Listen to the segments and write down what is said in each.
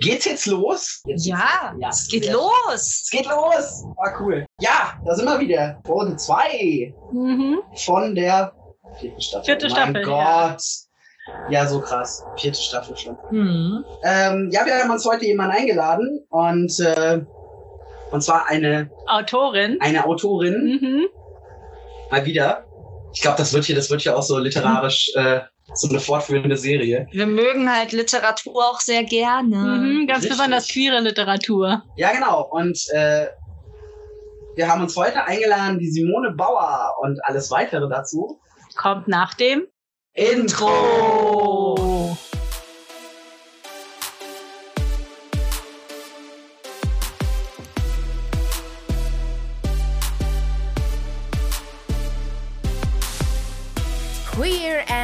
Geht's jetzt los? Jetzt ja, ja, es geht sehr- los. Es geht los! War cool. Ja, da sind wir wieder. Folge 2 Mhm. von der vierten Staffel. Vierte mein Staffel, ja. Gott. Ja. so krass. Vierte Staffel schon. Hm. Ähm, ja, wir haben uns heute jemanden eingeladen und, äh, und zwar eine, Autorin. eine Autorin, Mhm. mal wieder. Ich glaube, das wird hier, das wird hier auch so literarisch äh, so eine fortführende Serie. Wir mögen halt Literatur auch sehr gerne. Mhm. Ganz Richtig. besonders queere Literatur. Ja, genau. Und äh, wir haben uns heute eingeladen, die Simone Bauer und alles weitere dazu. Kommt nach dem Intro!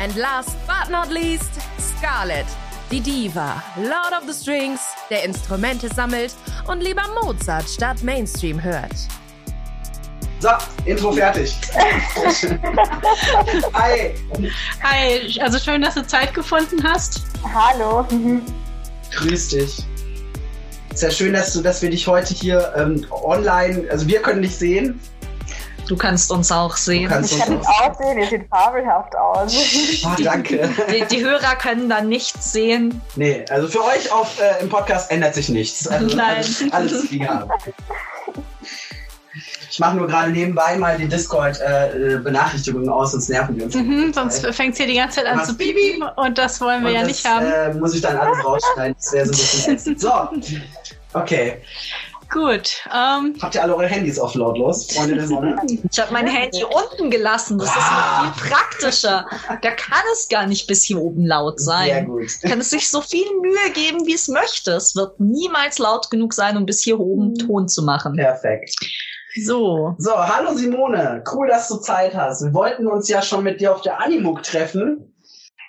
And last but not least, Scarlett, die Diva, Lord of the Strings, der Instrumente sammelt und lieber Mozart statt Mainstream hört. So, Intro fertig. Hi. Hi, also schön, dass du Zeit gefunden hast. Hallo. Grüß dich. Sehr schön, dass du, dass wir dich heute hier ähm, online, also wir können dich sehen. Du kannst uns auch sehen. kannst Ich uns kann es aussehen, ihr seht fabelhaft aus. Oh, danke. Die, die Hörer können da nichts sehen. Nee, also für euch auf, äh, im Podcast ändert sich nichts. Also Nein. Alles, alles gehabt. Ich mache nur gerade nebenbei mal die Discord-Benachrichtigungen aus, sonst nerven die uns. Mhm, sonst fängt es hier die ganze Zeit an zu piepen und das wollen wir Und ja das, nicht haben. Äh, muss ich dann alles rausschneiden. Das wäre so ein bisschen ätzend. So, okay. Gut. Ähm, Habt ihr alle eure Handys auf lautlos, Freunde der Sonne? Ich habe mein Handy unten gelassen. Das ist Ah. noch viel praktischer. Da kann es gar nicht bis hier oben laut Sehr sein. gut. Kann es sich so viel Mühe geben, wie es möchte. Es wird niemals laut genug sein, um bis hier oben Ton zu machen. Perfekt. so. So, hallo Simone. Cool, dass du Zeit hast. Wir wollten uns ja schon mit dir auf der Animuk treffen.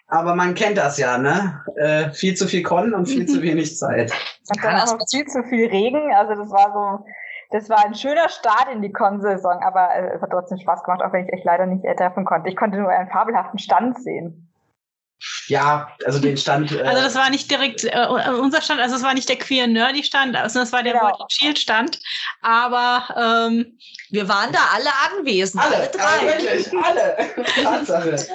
Aber man kennt das ja, ne? Äh, viel zu viel Con und viel zu wenig Zeit. Und dann auch noch viel zu viel Regen. Also das war so, das war ein schöner Start in die Con-Saison, aber äh, es hat trotzdem Spaß gemacht, auch wenn ich euch leider nicht äh, treffen konnte. Ich konnte nur einen fabelhaften Stand sehen. Ja, also den Stand. Äh, Also das war nicht direkt äh, unser Stand, also es war nicht der queer nerdy Stand, also das war der Genau. Word and Shield Stand. Aber ähm, Wir waren da alle anwesend, alle, alle, alle drei. wirklich, alle. Tatsache.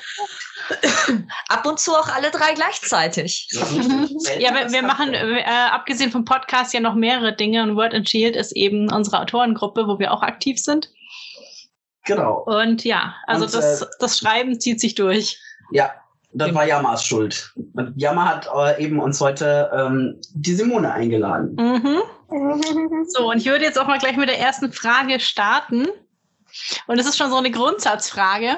Ab und zu auch alle drei gleichzeitig. ja, wir, wir machen äh, abgesehen vom Podcast ja noch mehrere Dinge und Word and Shield ist eben unsere Autorengruppe, wo wir auch aktiv sind. Genau. Und ja, also Und, das, äh, das Schreiben zieht sich durch. Ja, das war Yamas Schuld. Und Yama hat äh, eben uns heute ähm, die Simone eingeladen. Mhm. So, und ich würde jetzt auch mal gleich mit der ersten Frage starten. Und es ist schon so eine Grundsatzfrage.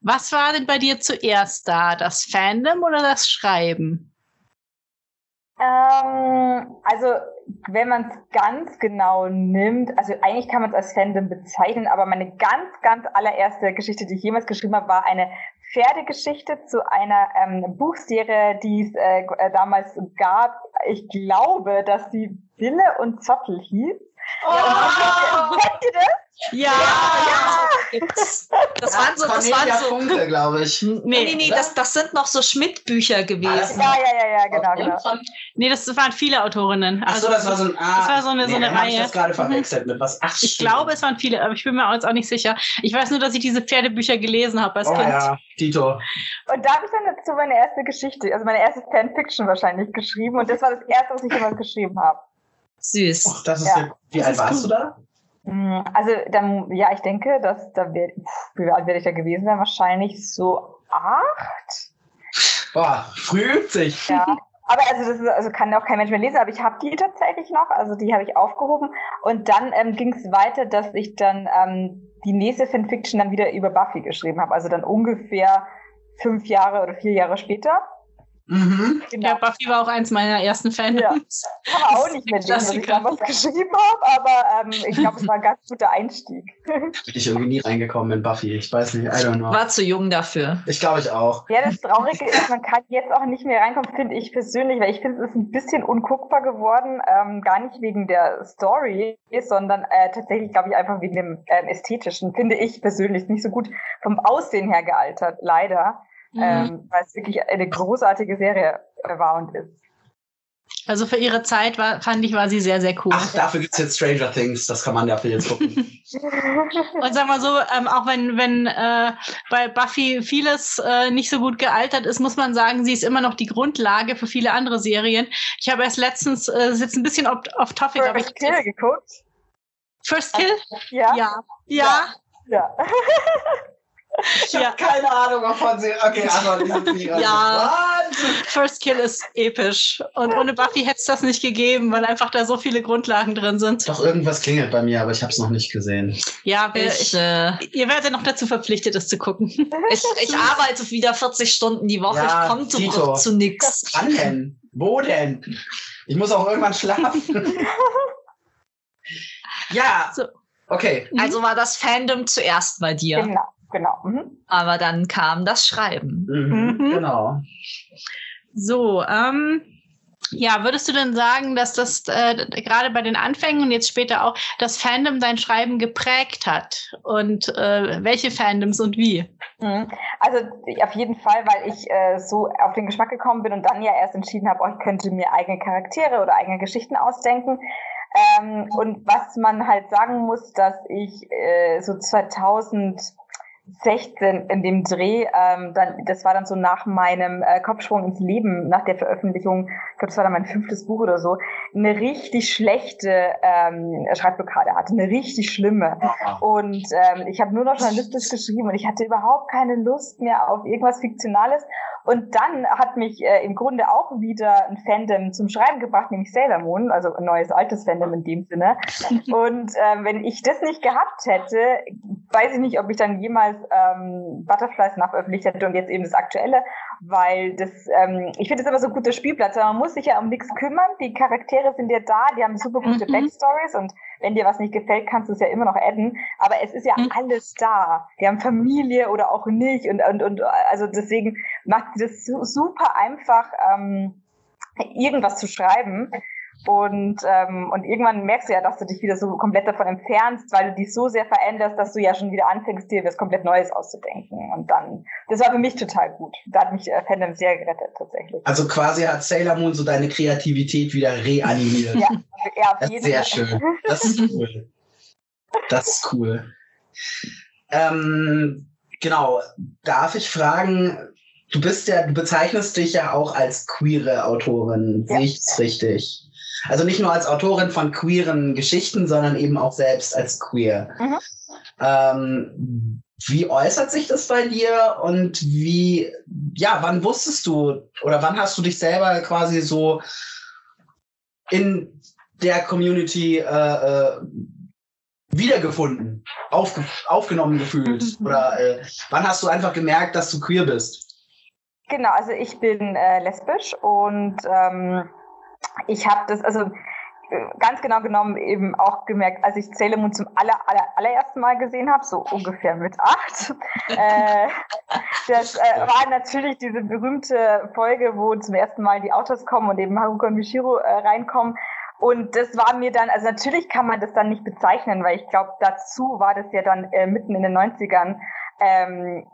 Was war denn bei dir zuerst da? Das Fandom oder das Schreiben? Ähm, also, wenn man es ganz genau nimmt, also eigentlich kann man es als Fandom bezeichnen, aber meine ganz, ganz allererste Geschichte, die ich jemals geschrieben habe, war eine Pferdegeschichte zu einer ähm, Buchserie, die es äh, äh, damals gab. Ich glaube, dass sie Wille und Zottel hieß. Oh, Kennt ihr das? Ja! gibt's. Das waren so, das waren so. Funke, glaube ich. Nee, nee, nee, das, das sind noch so Schmidt-Bücher gewesen. Ja, ja, ja, ja, genau, genau. Nee, das waren viele Autorinnen. Ach so, das war so ein. Ah, das war so eine- so eine dann hab Ich Reihe. das gerade verwechselt mit was. Ach, Ich glaube, es waren viele, aber ich bin mir jetzt auch nicht sicher. Ich weiß nur, dass ich diese Pferdebücher gelesen habe als Oh Kind. ja, Tito. Und da habe ich dann dazu meine erste Geschichte, also meine erste Fanfiction wahrscheinlich geschrieben. Und das war das erste, was ich jemals geschrieben habe. Süß. Och, das ist Ja. ja. Wie alt warst du da? Mm, Also dann, ja, ich denke, dass da wär, wie alt werde ich da gewesen sein? Wahrscheinlich so acht. Boah, früh sich. Ja. Aber also das ist, also kann auch kein Mensch mehr lesen, aber ich habe die tatsächlich noch, also die habe ich aufgehoben. Und dann ähm, ging es weiter, dass ich dann ähm, die nächste Fanfiction dann wieder über Buffy geschrieben habe. Also dann ungefähr fünf Jahre oder vier Jahre später. Mhm. Genau. Ja, Buffy war auch eins meiner ersten Fandoms. Kann man auch nicht mehr lesen, was ich damals geschrieben habe, aber ähm, ich glaube, es war ein ganz guter Einstieg. Bin ich irgendwie nie reingekommen in Buffy. Ich weiß nicht, I don't know. War zu jung dafür. Ich glaube ich auch. Ja, das Traurige ist, man kann jetzt auch nicht mehr reinkommen, finde ich persönlich, weil ich finde, es ist ein bisschen unguckbar geworden, ähm, gar nicht wegen der Story, sondern äh, tatsächlich, glaube ich, einfach wegen dem ähm, Ästhetischen, finde ich persönlich nicht so gut vom Aussehen her gealtert, leider, Mhm. ähm, weil es wirklich eine großartige Serie äh, war und ist. Also für ihre Zeit war, fand ich, war sie sehr, sehr cool. Ach, dafür gibt's jetzt Stranger Things. Das kann man dafür jetzt gucken. Und sag mal so, ähm, auch wenn, wenn äh, bei Buffy vieles äh, nicht so gut gealtert ist, muss man sagen, sie ist immer noch die Grundlage für viele andere Serien. Ich habe erst letztens, äh, ist jetzt ein bisschen off, off topic, aber ich First Kill geguckt? First Kill? Ja. Ja. Ja. ja. Ich Ja. habe keine Ahnung, wovon sie. Okay, aber die sind nicht Ja. First Kill ist episch. Und ohne Buffy hätte es das nicht gegeben, weil einfach da so viele Grundlagen drin sind. Doch irgendwas klingelt bei mir, aber ich habe es noch nicht gesehen. Ja, wir, Ich, äh, ihr werdet noch dazu verpflichtet, es zu gucken. ich, ich arbeite wieder 40 Stunden die Woche. Ja, ich komme zu, zu nix. Wann denn? Wo denn? Ich muss auch irgendwann schlafen. ja. So. Okay. Also war das Fandom zuerst bei dir. Genau, genau. Mhm. Aber dann kam das Schreiben. Mhm. mhm, genau. So, ähm, ja, würdest du denn sagen, dass das äh, gerade bei den Anfängen und jetzt später auch das Fandom dein Schreiben geprägt hat? Und äh, welche Fandoms und wie? Mhm. Also auf jeden Fall, weil ich äh, so auf den Geschmack gekommen bin und dann ja erst entschieden habe, oh, ich könnte mir eigene Charaktere oder eigene Geschichten ausdenken. Ähm, und was man halt sagen muss, dass ich äh, so 2000 16 in dem Dreh, ähm, dann, das war dann so nach meinem äh, Kopfsprung ins Leben, nach der Veröffentlichung, ich glaube, das war dann mein fünftes Buch oder so, eine richtig schlechte ähm, Schreibblockade hatte, eine richtig schlimme. Und ähm, ich habe nur noch journalistisch geschrieben und ich hatte überhaupt keine Lust mehr auf irgendwas Fiktionales. Und dann hat mich äh, im Grunde auch wieder ein Fandom zum Schreiben gebracht, nämlich Sailor Moon, also ein neues altes Fandom in dem Sinne. Und ähm, wenn ich das nicht gehabt hätte, weiß ich nicht, ob ich dann jemals ähm, Butterflies nachveröffentlicht hätte und jetzt eben das aktuelle, weil das, ähm, ich finde es immer so ein guter Spielplatz, man muss sich ja um nichts kümmern. Die Charaktere sind ja da, die haben super gute Mhm. Backstories und wenn dir was nicht gefällt, kannst du es ja immer noch adden. Aber es ist ja Mhm. alles da. Die haben Familie oder auch nicht und, und, und also deswegen macht das su super einfach, ähm, irgendwas zu schreiben. Und, ähm, und irgendwann merkst du ja, dass du dich wieder so komplett davon entfernst, weil du dich so sehr veränderst, dass du ja schon wieder anfängst, dir was komplett Neues auszudenken. Und dann, das war für mich total gut. Da hat mich äh, Fandom sehr gerettet, tatsächlich. Also quasi hat Sailor Moon so deine Kreativität wieder reanimiert. Ja, ja auf jeden sehr Fall. schön. Das ist cool. Das ist cool. Ähm, genau. Darf ich fragen, du bist ja, du bezeichnest dich ja auch als queere Autorin. Ja. Sehe ich es richtig? Also nicht nur als Autorin von queeren Geschichten, sondern eben auch selbst als queer. Mhm. Ähm, wie äußert sich das bei dir und wie, ja, wann wusstest du oder wann hast du dich selber quasi so in der Community äh, äh, wiedergefunden, aufge aufgenommen gefühlt? Oder äh, wann hast du einfach gemerkt, dass du queer bist? Genau, also ich bin äh, lesbisch und ähm, ich habe das, also äh, ganz genau genommen eben auch gemerkt, als ich Sailor Moon zum aller, aller, allerersten Mal gesehen habe, so ungefähr mit acht. äh, das äh, war natürlich diese berühmte Folge, wo zum ersten Mal die Autos kommen und eben Haruko und Mishiro äh, reinkommen. Und das war mir dann, also natürlich kann man das dann nicht bezeichnen, weil ich glaube, dazu war das ja dann äh, mitten in den 90ern ähm,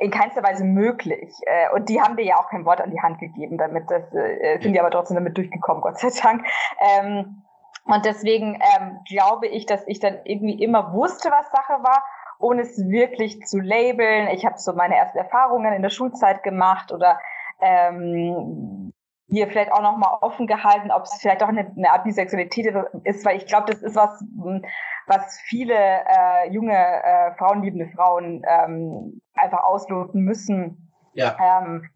in keinster Weise möglich. Äh, und die haben dir ja auch kein Wort an die Hand gegeben, damit das äh, sind die aber trotzdem damit durchgekommen, Gott sei Dank. Ähm, und deswegen ähm, glaube ich, dass ich dann irgendwie immer wusste, was Sache war, ohne es wirklich zu labeln. Ich habe so meine ersten Erfahrungen in der Schulzeit gemacht oder ähm, hier vielleicht auch nochmal offen gehalten, ob es vielleicht auch eine, eine Art Bisexualität ist, weil ich glaube, das ist was, was viele äh, junge, äh, frauenliebende Frauen ähm, einfach ausloten müssen. Ja. Ähm,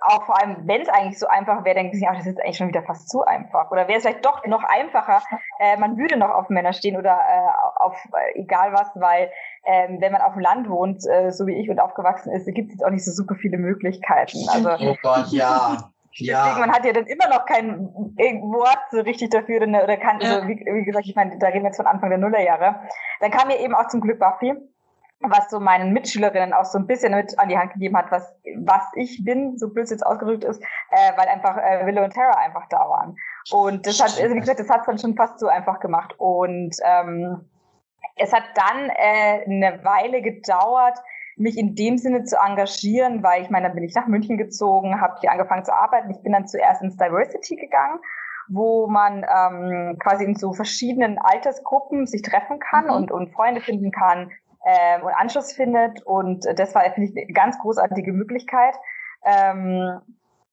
auch vor allem, wenn es eigentlich so einfach wäre, denken sie, ach, das ist eigentlich schon wieder fast zu einfach. Oder wäre es vielleicht doch noch einfacher, äh, man würde noch auf Männer stehen oder äh, auf äh, egal was, weil ähm, wenn man auf dem Land wohnt, äh, so wie ich und aufgewachsen ist, gibt es jetzt auch nicht so super viele Möglichkeiten. Also Oh Gott, ja. Ja. Deswegen, man hat ja dann immer noch kein Wort so richtig dafür oder, kann, Ja. also wie, wie gesagt, ich meine, da reden wir jetzt von Anfang der Nullerjahre. Dann kam mir eben auch zum Glück Buffy, was so meinen Mitschülerinnen auch so ein bisschen mit an die Hand gegeben hat, was, was ich bin, so blöd jetzt ausgedrückt ist, äh, weil einfach äh, Willow und Tara einfach da waren. Und das hat, also wie gesagt, das hat es dann schon fast so einfach gemacht. Und ähm, es hat dann äh, eine Weile gedauert, mich in dem Sinne zu engagieren, weil ich meine, dann bin ich nach München gezogen, habe hier angefangen zu arbeiten. Ich bin dann zuerst ins Diversity gegangen, wo man ähm, quasi in so verschiedenen Altersgruppen sich treffen kann Mhm. und, und Freunde finden kann ähm, und Anschluss findet. Und das war, finde ich, eine ganz großartige Möglichkeit. Ähm,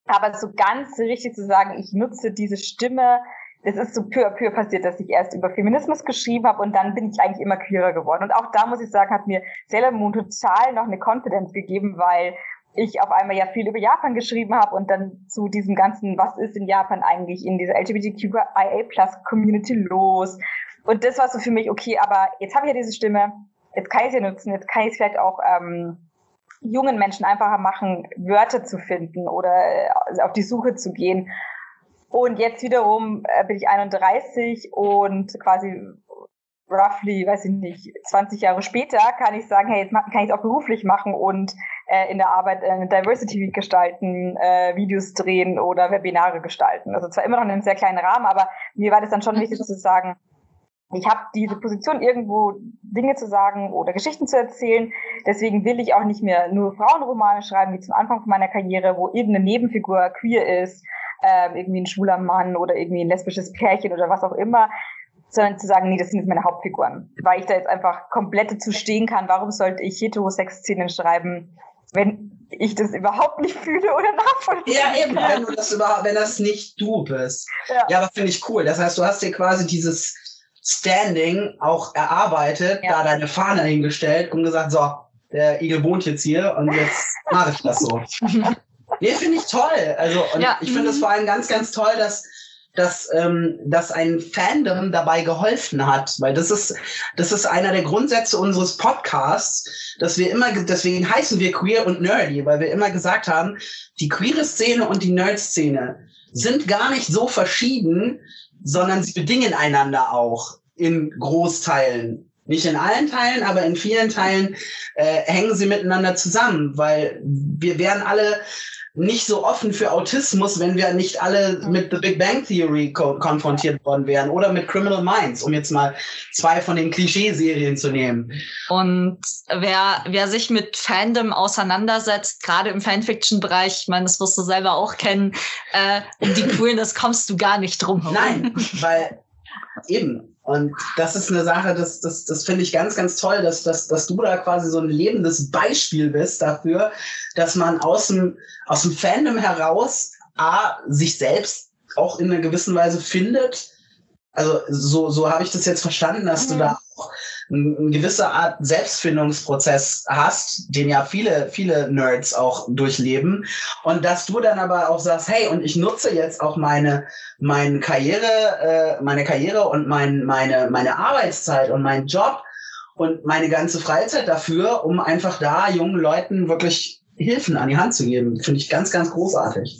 aber so ganz richtig zu sagen, ich nutze diese Stimme, das ist so peu à peu passiert, dass ich erst über Feminismus geschrieben habe und dann bin ich eigentlich immer queerer geworden. Und auch da muss ich sagen, hat mir Sailor Moon total noch eine Confidence gegeben, weil ich auf einmal ja viel über Japan geschrieben habe und dann zu diesem ganzen, was ist in Japan eigentlich in dieser LGBTQIA Plus Community los? Und das war so für mich, okay, aber jetzt habe ich ja diese Stimme, jetzt kann ich sie nutzen, jetzt kann ich es vielleicht auch ähm, jungen Menschen einfacher machen, Wörter zu finden oder äh, auf die Suche zu gehen. Und jetzt wiederum äh, bin ich 31 und quasi roughly, weiß ich nicht, 20 Jahre später kann ich sagen, hey, jetzt kann ich es auch beruflich machen und äh, in der Arbeit äh, eine Diversity Week gestalten, äh, Videos drehen oder Webinare gestalten. Also zwar immer noch in einem sehr kleinen Rahmen, aber mir war das dann schon wichtig zu sagen, ich habe diese Position irgendwo Dinge zu sagen oder Geschichten zu erzählen. Deswegen will ich auch nicht mehr nur Frauenromane schreiben, wie zum Anfang meiner Karriere, wo irgendeine Nebenfigur queer ist, ähm, irgendwie ein schwuler Mann oder irgendwie ein lesbisches Pärchen oder was auch immer, sondern zu sagen, nee, das sind jetzt meine Hauptfiguren. Weil ich da jetzt einfach komplett dazu stehen kann, warum sollte ich Heterosex-Szenen schreiben, wenn ich das überhaupt nicht fühle oder nachvollziehen Ja, eben, wenn du das überhaupt, wenn das nicht du bist. Ja. Ja, aber finde ich cool. Das heißt, du hast dir quasi dieses Standing auch erarbeitet, Ja. da deine Fahne hingestellt und gesagt, so, der Igel wohnt jetzt hier und jetzt mache ich das so. Nee, finde ich toll. Also, und Ja. ich finde es vor allem ganz, ganz toll, dass, dass, ähm, dass ein Fandom dabei geholfen hat. Weil das ist, das ist einer der Grundsätze unseres Podcasts, dass wir immer, ge- deswegen heißen wir queer und nerdy, weil wir immer gesagt haben, die queere Szene und die Nerd-Szene sind gar nicht so verschieden, sondern sie bedingen einander auch in Großteilen. Nicht in allen Teilen, aber in vielen Teilen äh, hängen sie miteinander zusammen, weil wir wären alle nicht so offen für Autismus, wenn wir nicht alle mit The Big Bang Theory ko konfrontiert worden wären oder mit Criminal Minds, um jetzt mal zwei von den Klischeeserien zu nehmen. Und wer, wer sich mit Fandom auseinandersetzt, gerade im Fanfiction-Bereich, ich meine, das wirst du selber auch kennen, äh, um die Queerness kommst du gar nicht drum herum. Nein, weil eben. Und das ist eine Sache, das, das, das finde ich ganz, ganz toll, dass, dass, dass du da quasi so ein lebendes Beispiel bist dafür, dass man aus dem, aus dem Fandom heraus A, sich selbst auch in einer gewissen Weise findet. Also so, so habe ich das jetzt verstanden, dass du Mhm. da auch eine, gewisse Art Selbstfindungsprozess hast, den ja viele, viele Nerds auch durchleben. Und dass du dann aber auch sagst, hey, und ich nutze jetzt auch meine, meine Karriere, äh, meine Karriere und mein, meine, meine Arbeitszeit und meinen Job und meine ganze Freizeit dafür, um einfach da jungen Leuten wirklich Hilfen an die Hand zu geben. Finde ich ganz, ganz großartig.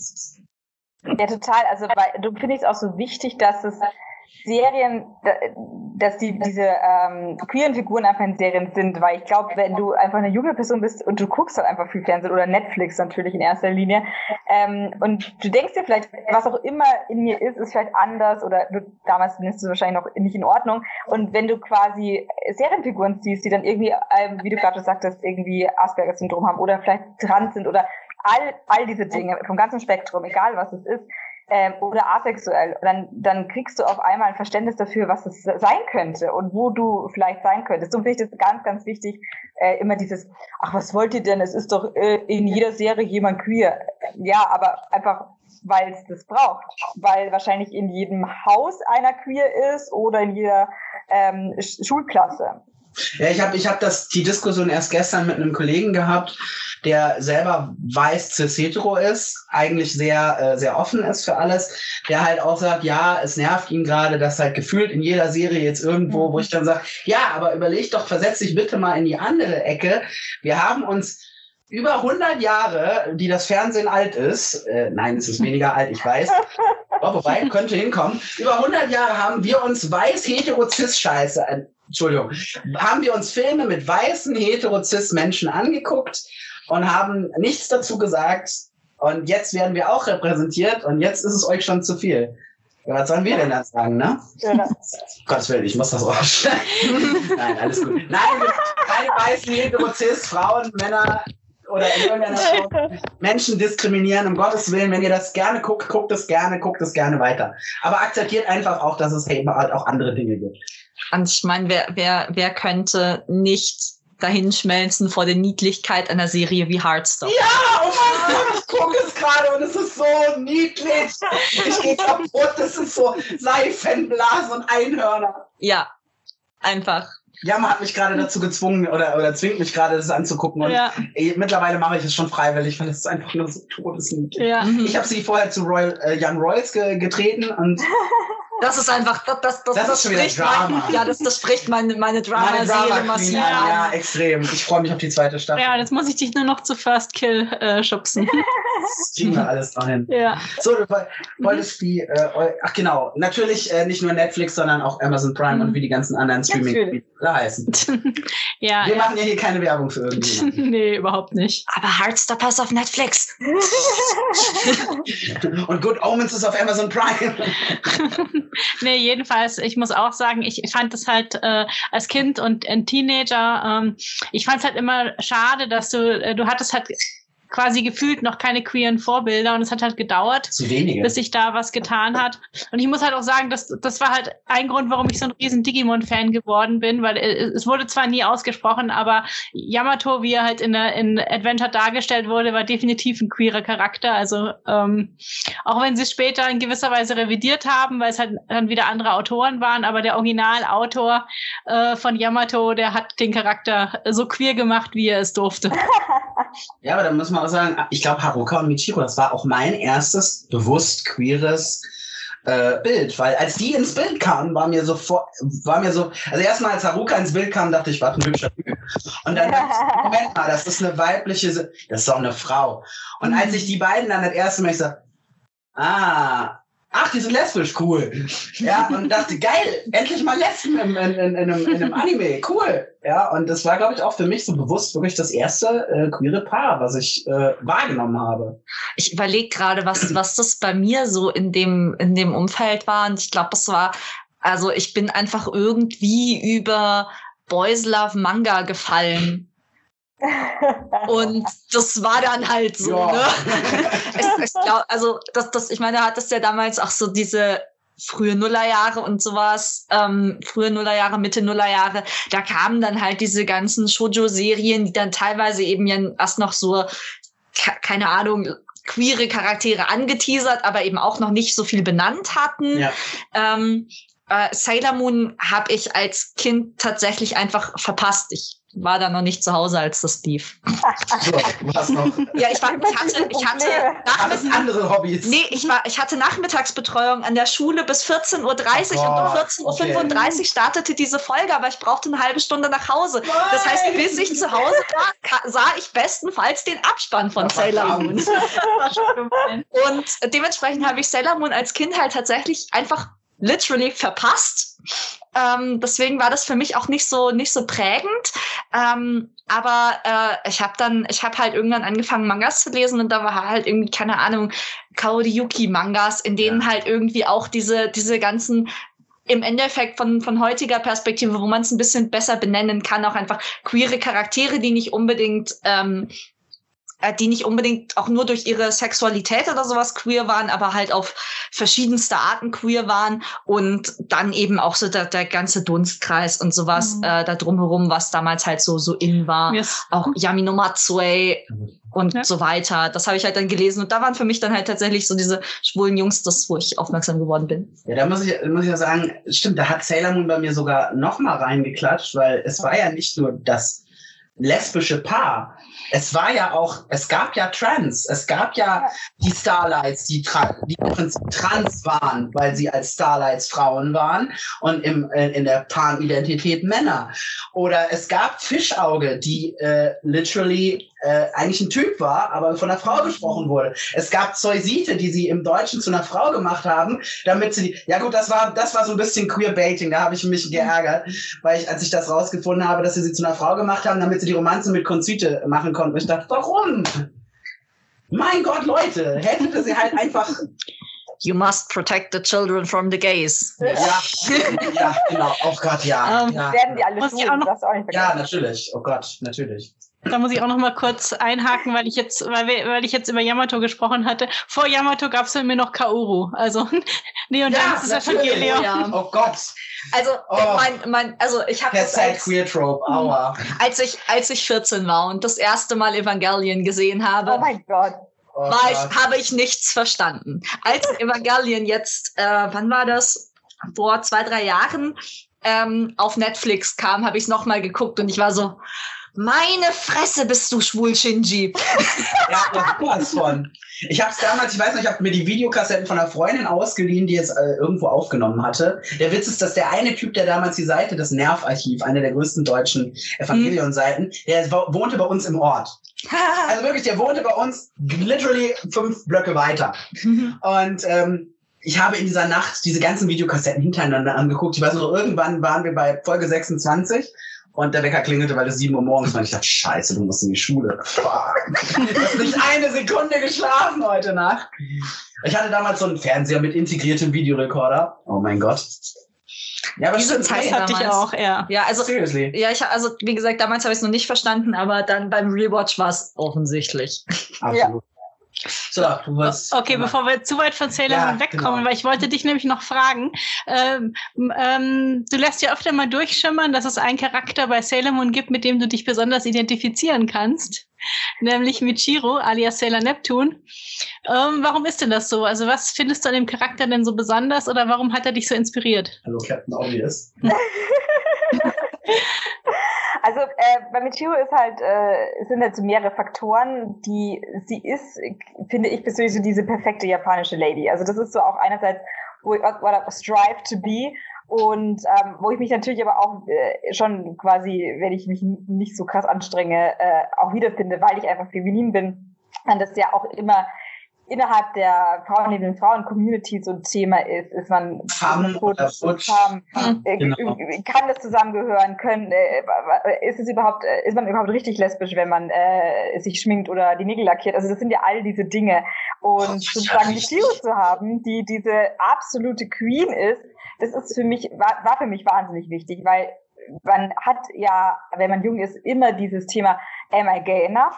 Ja, total. Also weil, du finde ich es auch so wichtig, dass es Serien, da- dass die diese ähm, queeren Figuren einfach in Serien sind, weil ich glaube, wenn du einfach eine junge Person bist und du guckst halt einfach viel Fernsehen oder Netflix natürlich in erster Linie ähm, und du denkst dir vielleicht, was auch immer in mir ist, ist vielleicht anders oder du, damals findest du wahrscheinlich noch nicht in Ordnung. Und wenn du quasi Serienfiguren siehst, die dann irgendwie, ähm, wie du gerade sagtest, irgendwie Asperger-Syndrom haben oder vielleicht trans sind oder all, all diese Dinge vom ganzen Spektrum, egal was es ist, ähm, oder asexuell, dann, dann kriegst du auf einmal ein Verständnis dafür, was es sein könnte und wo du vielleicht sein könntest. Und finde ich das ganz, ganz wichtig, äh, immer dieses, ach, was wollt ihr denn? Es ist doch äh, in jeder Serie jemand queer. Ja, aber einfach, weil es das braucht. Weil wahrscheinlich in jedem Haus einer queer ist oder in jeder ähm, Sch- Schulklasse. Ja, ich habe ich hab die Diskussion erst gestern mit einem Kollegen gehabt, der selber weiß cis hetero ist, eigentlich sehr, äh, sehr offen ist für alles, der halt auch sagt, ja, es nervt ihn gerade, dass halt gefühlt in jeder Serie jetzt irgendwo, wo ich dann sage, ja, aber überleg doch, versetz dich bitte mal in die andere Ecke. Wir haben uns über 100 Jahre, die das Fernsehen alt ist, äh, nein, es ist weniger alt, ich weiß, oh, wobei, könnte hinkommen, über 100 Jahre haben wir uns weiß hetero cis scheiße Entschuldigung, haben wir uns Filme mit weißen hetero cis Menschen angeguckt und haben nichts dazu gesagt. Und jetzt werden wir auch repräsentiert und jetzt ist es euch schon zu viel. Ja, was sollen wir denn da sagen, ne? Ja. Gottes Willen, ich muss das rausschneiden. Nein, alles gut. Nein, keine weißen hetero cis Frauen, Männer oder in irgendeiner Form Menschen diskriminieren. Um Gottes Willen, wenn ihr das gerne guckt, guckt es gerne, guckt es gerne weiter. Aber akzeptiert einfach auch, dass es eben halt auch andere Dinge gibt. Und ich meine, wer, wer, wer könnte nicht dahinschmelzen vor der Niedlichkeit einer Serie wie Hearthstone? Ja, oh mein Gott, ich gucke es gerade und es ist so niedlich. Ich gehe kaputt, das ist so Seifenblasen und Einhörner. Ja, einfach. Jammer hat mich gerade dazu gezwungen oder, oder zwingt mich gerade, das anzugucken. Und ja. ey, mittlerweile mache ich es schon freiwillig, weil es ist einfach nur so todesniedlich. Ja. Ich habe sie vorher zu Royal, äh, Young Royals ge getreten und Das ist einfach, das, das, das, das, das spricht Drama. Mein, ja, das, das spricht meine, meine Drama-Seele Drama massiv an. Ja, extrem. Ich freue mich auf die zweite Staffel. Ja, jetzt muss ich dich nur noch zu First Kill äh, schubsen. Das kriegen wir alles dahin. Ja. So, du wolltest wie, äh, ach genau, natürlich äh, nicht nur Netflix, sondern auch Amazon Prime mhm. und wie die ganzen anderen streaming heißen. ja, wir ja. machen ja hier keine Werbung für irgendjemanden. nee, überhaupt nicht. Aber Heartstoppers auf Netflix. und Good Omens ist auf Amazon Prime. Nee, jedenfalls, ich muss auch sagen, ich fand es halt äh, als Kind und ein Teenager, ähm, ich fand es halt immer schade, dass du, äh, du hattest halt quasi gefühlt noch keine queeren Vorbilder und es hat halt gedauert, bis sich da was getan hat. Und ich muss halt auch sagen, dass das war halt ein Grund, warum ich so ein riesen Digimon-Fan geworden bin, weil es wurde zwar nie ausgesprochen, aber Yamato, wie er halt in, der, in Adventure dargestellt wurde, war definitiv ein queerer Charakter. Also ähm, auch wenn sie es später in gewisser Weise revidiert haben, weil es halt dann wieder andere Autoren waren, aber der Originalautor äh, von Yamato, der hat den Charakter so queer gemacht, wie er es durfte. Ja, aber da muss man auch sagen, ich glaube, Haruka und Michiro, das war auch mein erstes bewusst queeres äh, Bild, weil als die ins Bild kamen, war mir sofort, war mir so, also erstmal als Haruka ins Bild kam, dachte ich, was ein hübscher Typ. Und dann dachte ich, Moment mal, das ist eine weibliche, das ist doch eine Frau. Und als ich die beiden dann das erste Mal, ich so, ah, ach, die sind lesbisch, cool. Ja, und dachte, geil, endlich mal Lesben in, in, in, in, einem, in einem Anime, cool. Ja, und das war, glaube ich, auch für mich so bewusst wirklich das erste äh, queere Paar, was ich äh, wahrgenommen habe. Ich überlege gerade, was, was das bei mir so in dem, in dem Umfeld war. Und ich glaube, das war, also ich bin einfach irgendwie über Boys Love Manga gefallen. Und das war dann halt so, ja. ne? ich, ich glaub, also, das, das, ich meine, da hat es ja damals auch so diese frühe Nullerjahre und sowas, ähm, frühe Nullerjahre, Mitte Nullerjahre, da kamen dann halt diese ganzen Shoujo-Serien, die dann teilweise eben ja erst noch so, keine Ahnung, queere Charaktere angeteasert, aber eben auch noch nicht so viel benannt hatten. Ja. Ähm, äh, Sailor Moon habe ich als Kind tatsächlich einfach verpasst. Ich war da noch nicht zu Hause, als das lief. So, was noch? Ja, ich, war, ich hatte, ich hatte Alles andere Hobbys. Nee, ich war, ich hatte Nachmittagsbetreuung an der Schule bis 14.30 Uhr oh, und um 14.35 Uhr okay. startete diese Folge, aber ich brauchte eine halbe Stunde nach Hause. Nein. Das heißt, bis ich zu Hause war, sah ich bestenfalls den Abspann von Sailor Moon. und dementsprechend habe ich Sailor Moon als Kind halt tatsächlich einfach literally verpasst. Ähm, deswegen war das für mich auch nicht so nicht so prägend. Ähm, aber äh, ich habe dann, ich habe halt irgendwann angefangen Mangas zu lesen und da war halt irgendwie keine Ahnung Kaori Yuki Mangas, in denen ja. halt irgendwie auch diese diese ganzen im Endeffekt von, von heutiger Perspektive, wo man es ein bisschen besser benennen kann, auch einfach queere Charaktere, die nicht unbedingt ähm, äh, die nicht unbedingt auch nur durch ihre Sexualität oder sowas queer waren, aber halt auf verschiedenste Arten queer waren und dann eben auch so der, der ganze Dunstkreis und sowas mhm. äh, da drumherum, was damals halt so so in war. Yes. Auch Yamino Matsue und ja. so weiter. Das habe ich halt dann gelesen und da waren für mich dann halt tatsächlich so diese schwulen Jungs, das, wo ich aufmerksam geworden bin. Ja, da muss ich, muss ich ja sagen, stimmt, da hat Sailor Moon bei mir sogar noch mal reingeklatscht, weil es war ja nicht nur das lesbische Paar, es war ja auch, es gab ja Trans, es gab ja die Starlights, die, die im Prinzip trans waren, weil sie als Starlights Frauen waren und im, äh, in der Pan-Identität Männer. Oder es gab Fischauge, die äh, literally äh, eigentlich ein Typ war, aber von einer Frau gesprochen wurde. Es gab Zeusite, die sie im Deutschen zu einer Frau gemacht haben, damit sie, ja gut, das war, das war so ein bisschen Queerbaiting, da habe ich mich geärgert, weil ich, als ich das rausgefunden habe, dass sie sie zu einer Frau gemacht haben, damit sie die Romanze mit Conchite machen konnten. Ich dachte, warum? Mein Gott, Leute, hätte sie halt einfach You must protect the children from the gays. Ja, ja genau. Oh Gott, ja. Ähm, ja. Werden die alle Muss ich tun, auch noch- das auch nicht ja, natürlich. Oh Gott, natürlich. Da muss ich auch noch mal kurz einhaken, weil ich jetzt, weil, wir, weil ich jetzt über Yamato gesprochen hatte. Vor Yamato gab es mir noch Kaoru. Also Neon Dance ist. Evangelion. Ja. Oh Gott. Also, Oh. mein, mein, also ich habe das als, Queer Trope. Aua. als ich als ich 14 war und das erste Mal Evangelion gesehen habe, Oh mein Gott. Oh ich, habe ich nichts verstanden. Als Evangelion jetzt, äh, wann war das? Vor zwei, drei Jahren ähm, auf Netflix kam, habe ich es nochmal geguckt und ich war so, meine Fresse bist du schwul, Shinji. Ja, was von. Ich habe es damals, ich weiß nicht, ich habe mir die Videokassetten von einer Freundin ausgeliehen, die es äh, irgendwo aufgenommen hatte. Der Witz ist, dass der eine Typ, der damals die Seite, das Nervarchiv, eine der größten deutschen Evangelion-Seiten, der wo- wohnte bei uns im Ort. Also wirklich, der wohnte bei uns literally fünf Blöcke weiter. Und ähm, ich habe in dieser Nacht diese ganzen Videokassetten hintereinander angeguckt. Ich weiß noch, irgendwann waren wir bei Folge 26 und der Wecker klingelte, weil es 7 Uhr morgens war. Und ich dachte, scheiße, du musst in die Schule. Fuck. Du hast nicht eine Sekunde geschlafen heute Nacht. Ich hatte damals so einen Fernseher mit integriertem Videorekorder. Oh mein Gott. Ja, aber Diese Zeit hatte ich damals. auch, ja. Ja, also seriously. ja, ich also wie gesagt, damals habe ich es noch nicht verstanden, aber dann beim Rewatch war es offensichtlich. Absolut. So, du wirst. Okay, bevor wir zu weit von Sailor Ja, Moon wegkommen, genau. weil ich wollte dich nämlich noch fragen. Ähm, ähm, du lässt ja öfter mal durchschimmern, dass es einen Charakter bei Sailor Moon gibt, mit dem du dich besonders identifizieren kannst, nämlich Michiro alias Sailor Neptune. Ähm, warum ist denn das so? Also was findest du an dem Charakter denn so besonders oder warum hat er dich so inspiriert? Hallo, Captain Obvious. Also äh, bei Michiro ist halt, äh, sind halt so mehrere Faktoren, die sie ist, finde ich persönlich so diese perfekte japanische Lady. Also das ist so auch einerseits, wo ich what I strive to be und ähm, wo ich mich natürlich aber auch äh, schon quasi, wenn ich mich nicht so krass anstrenge, äh, auch wiederfinde, weil ich einfach feminin bin. Und das ja auch immer innerhalb der frauenliebenden Frauen-Community so ein Thema ist, ist man Femme oder Butch. Femme, äh, Genau. kann das zusammengehören? Können, äh, ist es überhaupt, äh, ist man überhaupt richtig lesbisch, wenn man äh, sich schminkt oder die Nägel lackiert? Also das sind ja all diese Dinge. Und sozusagen die. Tio zu haben, die diese absolute Queen ist, das ist für mich, war, war für mich wahnsinnig wichtig, weil man hat ja, wenn man jung ist, immer dieses Thema, am I gay enough?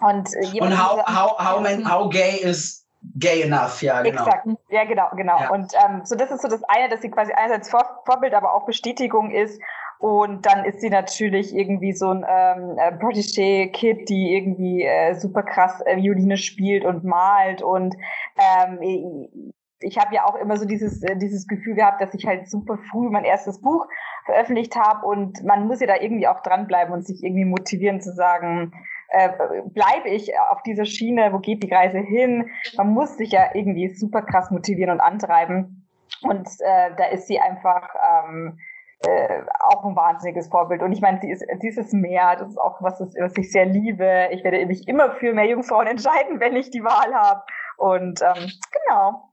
Und, äh, Und how, how, how, man, how gay is gay enough? Ja, genau. Exakt, ja genau, genau. Ja. Und ähm, so das ist so das eine, dass sie quasi einerseits Vor Vorbild, aber auch Bestätigung ist. Und dann ist sie natürlich irgendwie so ein ähm, äh, Protégé-Kid, die irgendwie äh, super krass äh, Violine spielt und malt. Und ähm, ich habe ja auch immer so dieses, äh, dieses Gefühl gehabt, dass ich halt super früh mein erstes Buch veröffentlicht habe. Und man muss ja da irgendwie auch dranbleiben und sich irgendwie motivieren zu sagen, äh, bleibe ich auf dieser Schiene, wo geht die Reise hin? Man muss sich ja irgendwie super krass motivieren und antreiben. Und äh, da ist sie einfach ähm, äh, auch ein wahnsinniges Vorbild. Und ich meine, sie ist, sie ist das Meer, das ist auch was, was ich sehr liebe. Ich werde mich immer für mehr Jungfrauen entscheiden, wenn ich die Wahl habe. Und ähm, genau.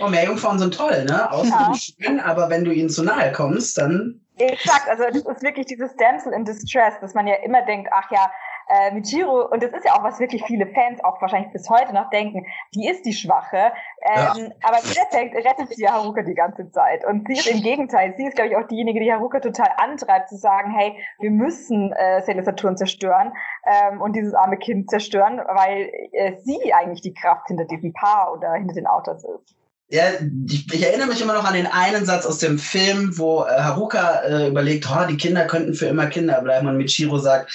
Oh, Meerjungfrauen sind toll, ne? Ausdrücklich schön, aber wenn du ihnen zu nahe kommst, dann. Exakt, also das ist wirklich dieses Damsel in Distress, dass man ja immer denkt, ach ja, äh, Michiro, und das ist ja auch, was wirklich viele Fans auch wahrscheinlich bis heute noch denken, die ist die Schwache, ähm, aber im Endeffekt rettet sie ja Haruka die ganze Zeit. Und sie ist im Gegenteil, sie ist, glaube ich, auch diejenige, die Haruka total antreibt, zu sagen, hey, wir müssen äh, Sailor Saturn zerstören ähm, und dieses arme Kind zerstören, weil äh, sie eigentlich die Kraft hinter diesem Paar oder hinter den Autos ist. Ja, ich, ich erinnere mich immer noch an den einen Satz aus dem Film, wo äh, Haruka äh, überlegt, oh, die Kinder könnten für immer Kinder bleiben. Und Michiro sagt,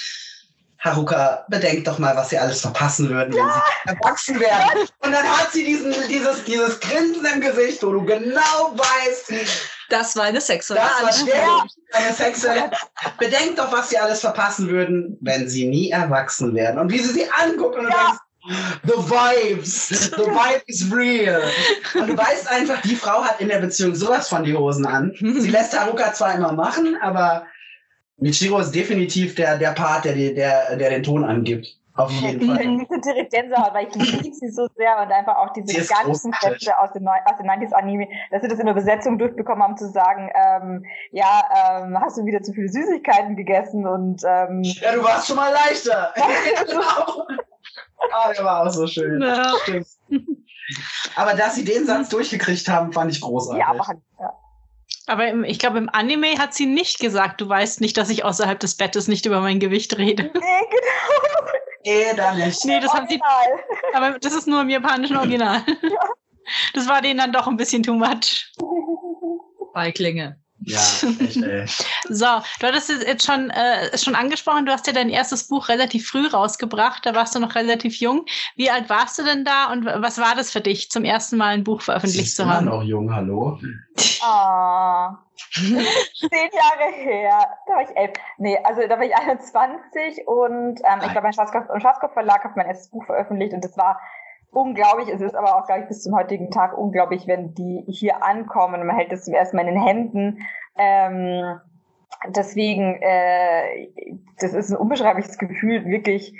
Haruka, bedenk doch mal, was sie alles verpassen würden, wenn sie erwachsen werden. Und dann hat sie diesen, dieses, dieses Grinsen im Gesicht, wo du genau weißt, Das war eine sexuelle das war eine sexuelle. Bedenk doch, was sie alles verpassen würden, wenn sie nie erwachsen werden. Und wie sie sie anguckt und du denkst, The vibes, the vibe is real. Und du weißt einfach, die Frau hat in der Beziehung sowas von die Hosen an. Sie lässt Haruka zwar immer machen, aber Michiro ist definitiv der, der Part, der, der, der den Ton angibt. Auf jeden Fall. Ich bin direkt Gänsehaut, weil ich liebe sie so sehr und einfach auch diese ganzen Sätze aus den, aus den 90s Anime, dass sie das in der Besetzung durchbekommen haben, zu sagen, ähm, ja, ähm, hast du wieder zu viele Süßigkeiten gegessen und ähm, Ja, du warst schon mal leichter. genau. Ah, der war auch so schön. Ja. Stimmt. Aber dass sie den Satz durchgekriegt haben, fand ich großartig. ja, aber ja. Aber im, ich glaube, im Anime hat sie nicht gesagt, du weißt nicht, dass ich außerhalb des Bettes nicht über mein Gewicht rede. Nee, genau. Nee, da nicht. Nee, das haben sie, Original. aber das ist nur im japanischen Original. Das war denen dann doch ein bisschen too much. Feiglinge. Ja, echt, ey. So, du hattest es jetzt schon, äh, schon angesprochen, du hast ja dein erstes Buch relativ früh rausgebracht, da warst du noch relativ jung. Wie alt warst du denn da und was war das für dich, zum ersten Mal ein Buch veröffentlicht zu haben? noch jung, hallo. Ah. Zehn Jahre her. Da war ich elf. Nee, also da war ich 21 und ähm, ich glaube, mein Schwarzkopf, im Schwarzkopf Verlag hat mein erstes Buch veröffentlicht und das war unglaublich. Es ist aber auch, glaube ich, bis zum heutigen Tag unglaublich, wenn die hier ankommen. Man hält es zum ersten Mal in den Händen. Ähm, deswegen, äh, das ist ein unbeschreibliches Gefühl, wirklich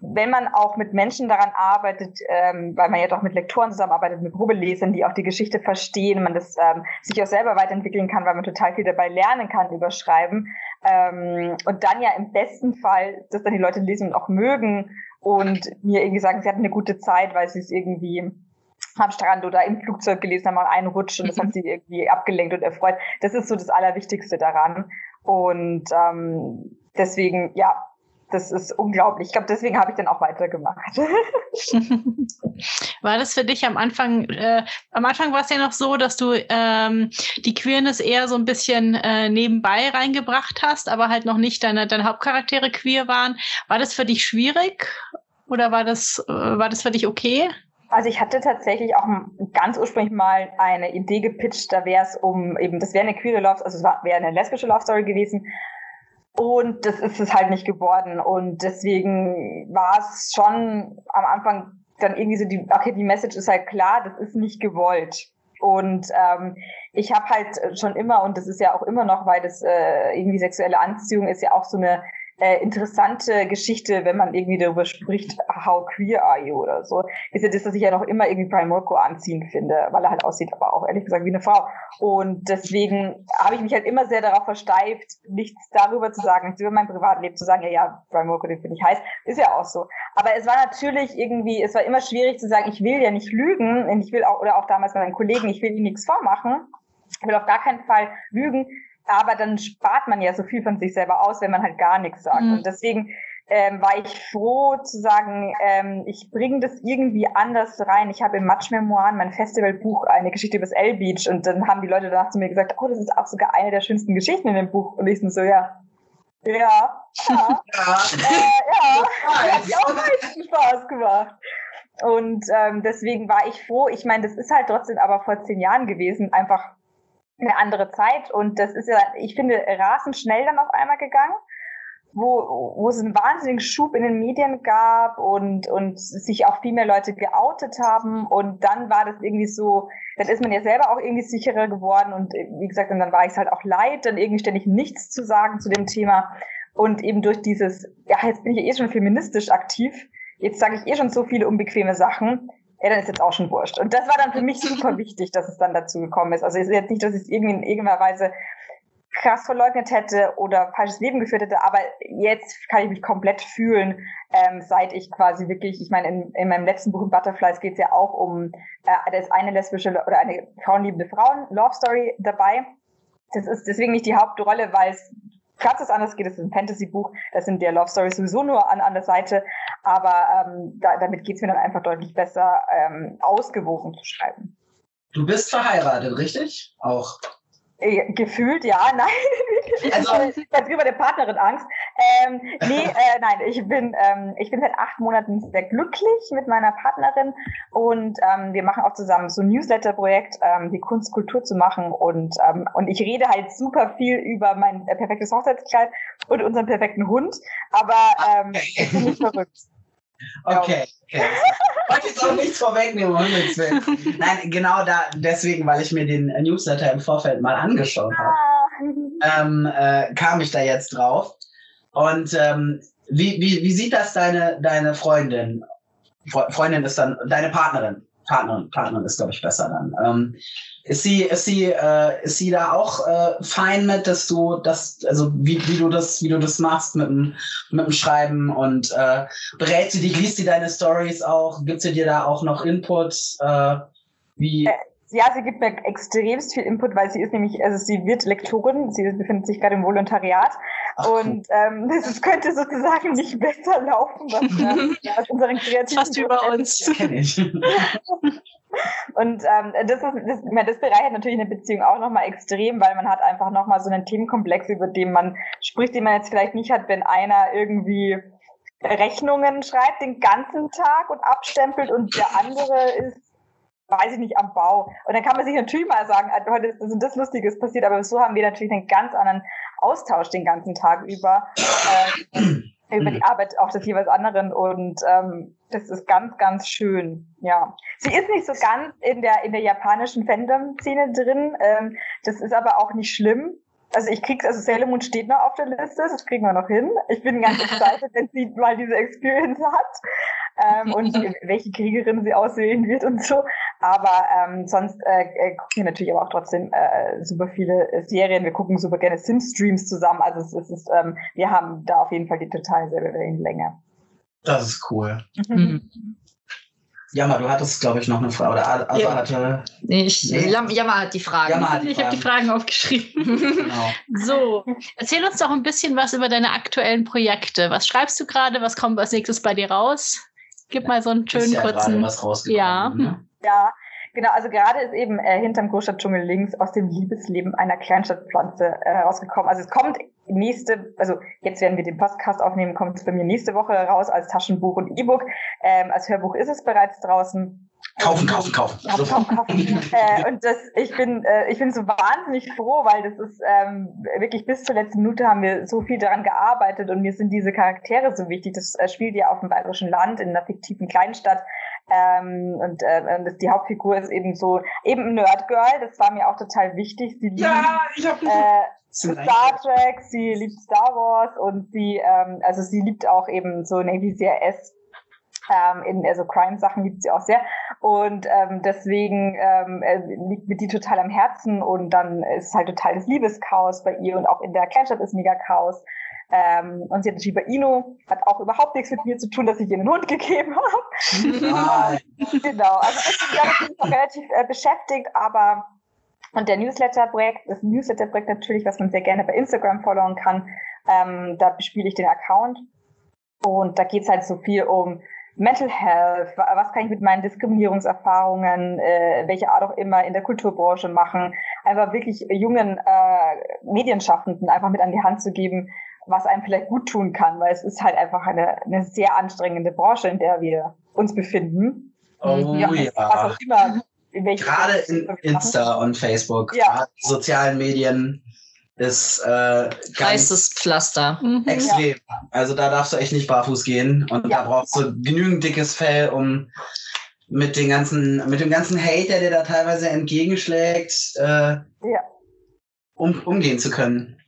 wenn man auch mit Menschen daran arbeitet, ähm, weil man ja doch mit Lektoren zusammenarbeitet, mit Probelesern, die auch die Geschichte verstehen, man das ähm, sich auch selber weiterentwickeln kann, weil man total viel dabei lernen kann über Schreiben. Ähm, und dann ja im besten Fall, dass dann die Leute lesen und auch mögen und mir irgendwie sagen, sie hatten eine gute Zeit, weil sie es irgendwie am Strand oder im Flugzeug gelesen haben, einen Rutsch und das hat sie irgendwie abgelenkt und erfreut. Das ist so das Allerwichtigste daran. Und ähm, deswegen, ja, das ist unglaublich. Ich glaube, deswegen habe ich dann auch weitergemacht. War das für dich am Anfang, äh, am Anfang war es ja noch so, dass du ähm, die Queerness eher so ein bisschen äh, nebenbei reingebracht hast, aber halt noch nicht deine, deine Hauptcharaktere queer waren. War das für dich schwierig oder war das, äh, war das für dich okay? Also ich hatte tatsächlich auch ganz ursprünglich mal eine Idee gepitcht, da wäre es um eben, das wäre eine queere Love, also es wäre eine lesbische Love Story gewesen. Und das ist es halt nicht geworden. Und deswegen war es schon am Anfang dann irgendwie so die, okay, die Message ist halt klar, das ist nicht gewollt. Und ähm, ich habe halt schon immer, und das ist ja auch immer noch, weil das äh, irgendwie sexuelle Anziehung ist ja auch so eine äh, interessante Geschichte, wenn man irgendwie darüber spricht, how queer are you oder so, ist ja das, dass ich ja noch immer irgendwie Brian Molko anziehend finde, weil er halt aussieht, aber auch ehrlich gesagt wie eine Frau. Und deswegen habe ich mich halt immer sehr darauf versteift, nichts darüber zu sagen, nichts über mein Privatleben zu sagen, ja, ja, Brian Molko, den finde ich heiß, ist ja auch so. Aber es war natürlich irgendwie, es war immer schwierig zu sagen, ich will ja nicht lügen, ich will auch, oder auch damals bei meinen Kollegen, ich will ihnen nichts vormachen, ich will auf gar keinen Fall lügen, aber dann spart man ja so viel von sich selber aus, wenn man halt gar nichts sagt. Mhm. Und deswegen ähm, war ich froh zu sagen, ähm, ich bringe das irgendwie anders rein. Ich habe im Match-Memoiren, mein Festivalbuch, eine Geschichte über das L-Beach und dann haben die Leute danach zu mir gesagt, oh, das ist auch sogar eine der schönsten Geschichten in dem Buch. Und ich so, ja, ja, ja, Ja, äh, ja, hat mir auch meisten Spaß gemacht. Und ähm, deswegen war ich froh. Ich meine, das ist halt trotzdem aber vor zehn Jahren gewesen, einfach eine andere Zeit. Und das ist ja, ich finde, rasend schnell dann auf einmal gegangen, wo, wo es einen wahnsinnigen Schub in den Medien gab und, und sich auch viel mehr Leute geoutet haben. Und dann war das irgendwie so, dann ist man ja selber auch irgendwie sicherer geworden. Und wie gesagt, und dann war ich es halt auch leid, dann irgendwie ständig nichts zu sagen zu dem Thema. Und eben durch dieses, ja, jetzt bin ich eh schon feministisch aktiv, jetzt sage ich eh schon so viele unbequeme Sachen, ja, dann ist jetzt auch schon wurscht. Und das war dann für mich super wichtig, dass es dann dazu gekommen ist. Also es ist jetzt nicht, dass ich es irgendwie in irgendeiner Weise krass verleugnet hätte oder falsches Leben geführt hätte, aber jetzt kann ich mich komplett fühlen, ähm, seit ich quasi wirklich, ich meine, in, in meinem letzten Buch in Butterflies geht es ja auch um, äh, da ist eine lesbische oder eine frauenliebende Frauen-Love-Story dabei. Das ist deswegen nicht die Hauptrolle, weil es ganz was anderes geht. Es ist ein Fantasy-Buch, das sind der Love Stories sowieso nur an, an der Seite, aber ähm, da, damit geht es mir dann einfach deutlich besser, ähm, ausgewogen zu schreiben. Du bist verheiratet, richtig? Auch. Äh, Gefühlt, ja, nein. Also- drüber der Partnerin Angst. Ähm, nee, äh, nein, ich bin, ähm, ich bin seit acht Monaten sehr glücklich mit meiner Partnerin und ähm, wir machen auch zusammen so ein Newsletter-Projekt, ähm, die Kunst Kultur zu machen und ähm, und ich rede halt super viel über mein äh, perfektes Hochzeitskleid und unseren perfekten Hund, aber ähm, ich bin nicht verrückt. Okay, okay. Ich wollte jetzt auch nichts vorwegnehmen, um Himmels Willen. Nein, genau da, deswegen, weil ich mir den Newsletter im Vorfeld mal angeschaut habe. Ah. ähm, äh, kam ich da jetzt drauf. Und ähm, wie, wie, wie sieht das deine, deine Freundin? Freundin ist dann deine Partnerin. Partnerin, Partnerin ist, glaube ich, besser dann. Ähm, ist sie, ist sie, äh, ist sie da auch äh, fein mit, dass du das, also wie, wie du das, wie du das machst mit dem, mit dem Schreiben und äh, berät sie dich, liest sie deine Stories auch, gibt sie dir da auch noch Input? Äh, wie? Ja, sie gibt mir extremst viel Input, weil sie ist nämlich, also sie wird Lektorin, sie befindet sich gerade im Volontariat Ach, und ähm, das könnte sozusagen nicht besser laufen, was äh, aus unseren kreativen Fast über uns. Kenn ich. Und ähm, das, ist, das, das bereichert natürlich eine Beziehung auch nochmal extrem, weil man hat einfach nochmal so einen Themenkomplex, über den man spricht, den man jetzt vielleicht nicht hat, wenn einer irgendwie Rechnungen schreibt den ganzen Tag und abstempelt und der andere ist weiß ich nicht, am Bau. Und dann kann man sich natürlich mal sagen, ah, heute ist das und das Lustiges passiert, aber so haben wir natürlich einen ganz anderen Austausch den ganzen Tag über, äh, über die Arbeit auch des jeweils anderen und ähm, das ist ganz, ganz schön, ja. Sie ist nicht so ganz in der, in der japanischen Fandom-Szene drin, ähm, das ist aber auch nicht schlimm, also ich krieg's, also Sailor Moon steht noch auf der Liste, das kriegen wir noch hin. Ich bin ganz excited, wenn sie mal diese Experience hat ähm, und welche Kriegerin sie auswählen wird und so. Aber ähm, sonst äh, äh, gucken wir natürlich aber auch trotzdem äh, super viele Serien. Wir gucken super gerne Sim-Streams zusammen. Also es, es ist, ähm, wir haben da auf jeden Fall die total selbe Wellenlänge. Das ist cool. Mhm. Jammer, du hattest, glaube ich, noch eine Frage. Oder also ja. hatte. Ich, nee. Jammer hat die Fragen. Jammer hat die ich habe die Fragen aufgeschrieben. genau. So, erzähl uns doch ein bisschen was über deine aktuellen Projekte. Was schreibst du gerade? Was kommt als nächstes bei dir raus? Gib mal so einen schönen ja kurzen. Was ja. Ne? Ja, Genau, also gerade ist eben äh, hinterm Großstadtdschungel links aus dem Liebesleben einer Kleinstadtpflanze äh, herausgekommen. Also es kommt nächste, also jetzt werden wir den Podcast aufnehmen, kommt es bei mir nächste Woche raus als Taschenbuch und E-Book. Ähm, als Hörbuch ist es bereits draußen. Kaufen, kaufen, kaufen. Ja, kaufen, kaufen. äh, und das, ich bin, äh, ich bin so wahnsinnig froh, weil das ist ähm, wirklich bis zur letzten Minute haben wir so viel daran gearbeitet und mir sind diese Charaktere so wichtig. Das äh, spielt ja auf dem bayerischen Land in einer fiktiven Kleinstadt ähm, und äh, das, die Hauptfigur ist eben so, eben ein Nerdgirl, das war mir auch total wichtig. Sie ja, ich äh, Star Trek, sie liebt Star Wars und sie, ähm, also sie liebt auch eben so Navy CRS. Ähm, in also Crime-Sachen liebt sie auch sehr. Und ähm, deswegen ähm, äh, liegt mir die total am Herzen. Und dann ist halt total das Liebeschaos bei ihr. Und auch in der Kleinstadt ist mega Chaos. Ähm, und sie hat Shiba Inu, hat auch überhaupt nichts mit mir zu tun, dass ich ihr einen Hund gegeben habe. genau, also ich bin relativ, relativ äh, beschäftigt, aber und der Newsletter-Projekt, das Newsletter-Projekt natürlich, was man sehr gerne bei Instagram followen kann, ähm, da bespiele ich den Account. Und da geht es halt so viel um Mental Health, was kann ich mit meinen Diskriminierungserfahrungen, äh, welche Art auch immer in der Kulturbranche machen, einfach wirklich jungen äh, Medienschaffenden einfach mit an die Hand zu geben, was einem vielleicht gut tun kann, weil es ist halt einfach eine, eine sehr anstrengende Branche, in der wir uns befinden. Oh ja. ja. Was auch immer. Gerade in Insta und Facebook, ja. sozialen Medien ist äh, ganz Pflaster. Mhm. Extrem. Ja. Also da darfst du echt nicht barfuß gehen und ja. da brauchst du genügend dickes Fell, um mit den ganzen, mit dem ganzen Hate, der dir da teilweise entgegenschlägt, äh, ja. um, umgehen zu können.